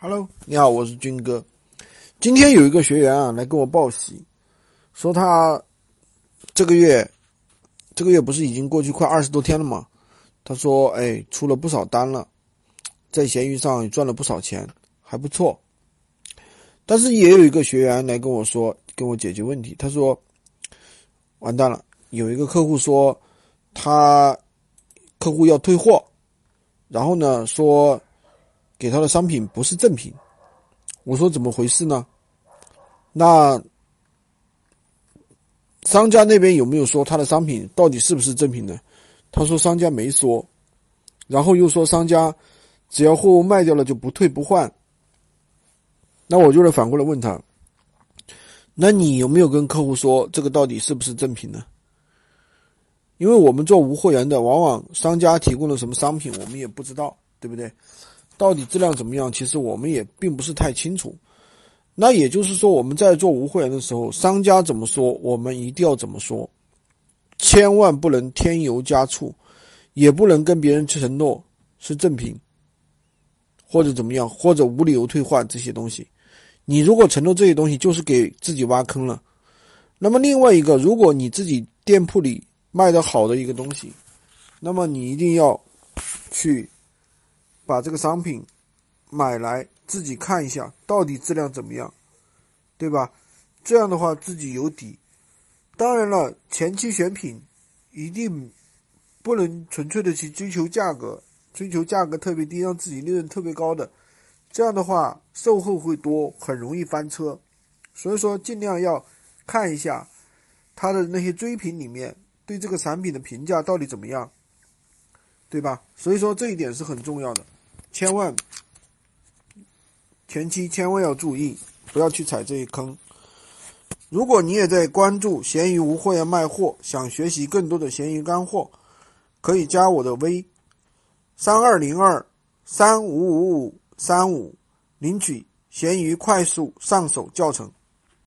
Hello，你好，我是军哥。今天有一个学员啊来跟我报喜，说他这个月这个月不是已经过去快二十多天了吗？他说，哎，出了不少单了，在闲鱼上赚了不少钱，还不错。但是也有一个学员来跟我说，跟我解决问题。他说，完蛋了，有一个客户说他客户要退货，然后呢说。给他的商品不是正品，我说怎么回事呢？那商家那边有没有说他的商品到底是不是正品呢？他说商家没说，然后又说商家只要货物卖掉了就不退不换。那我就得反过来问他，那你有没有跟客户说这个到底是不是正品呢？因为我们做无货源的，往往商家提供了什么商品我们也不知道，对不对？到底质量怎么样？其实我们也并不是太清楚。那也就是说，我们在做无货源的时候，商家怎么说，我们一定要怎么说，千万不能添油加醋，也不能跟别人去承诺是正品，或者怎么样，或者无理由退换这些东西。你如果承诺这些东西，就是给自己挖坑了。那么另外一个，如果你自己店铺里卖的好的一个东西，那么你一定要去。把这个商品买来自己看一下，到底质量怎么样，对吧？这样的话自己有底。当然了，前期选品一定不能纯粹的去追求价格，追求价格特别低，让自己利润特别高的。这样的话售后会多，很容易翻车。所以说，尽量要看一下他的那些追评里面对这个产品的评价到底怎么样，对吧？所以说这一点是很重要的。千万前期千万要注意，不要去踩这一坑。如果你也在关注闲鱼无货源卖货，想学习更多的闲鱼干货，可以加我的微三二零二三五五五三五，领取闲鱼快速上手教程。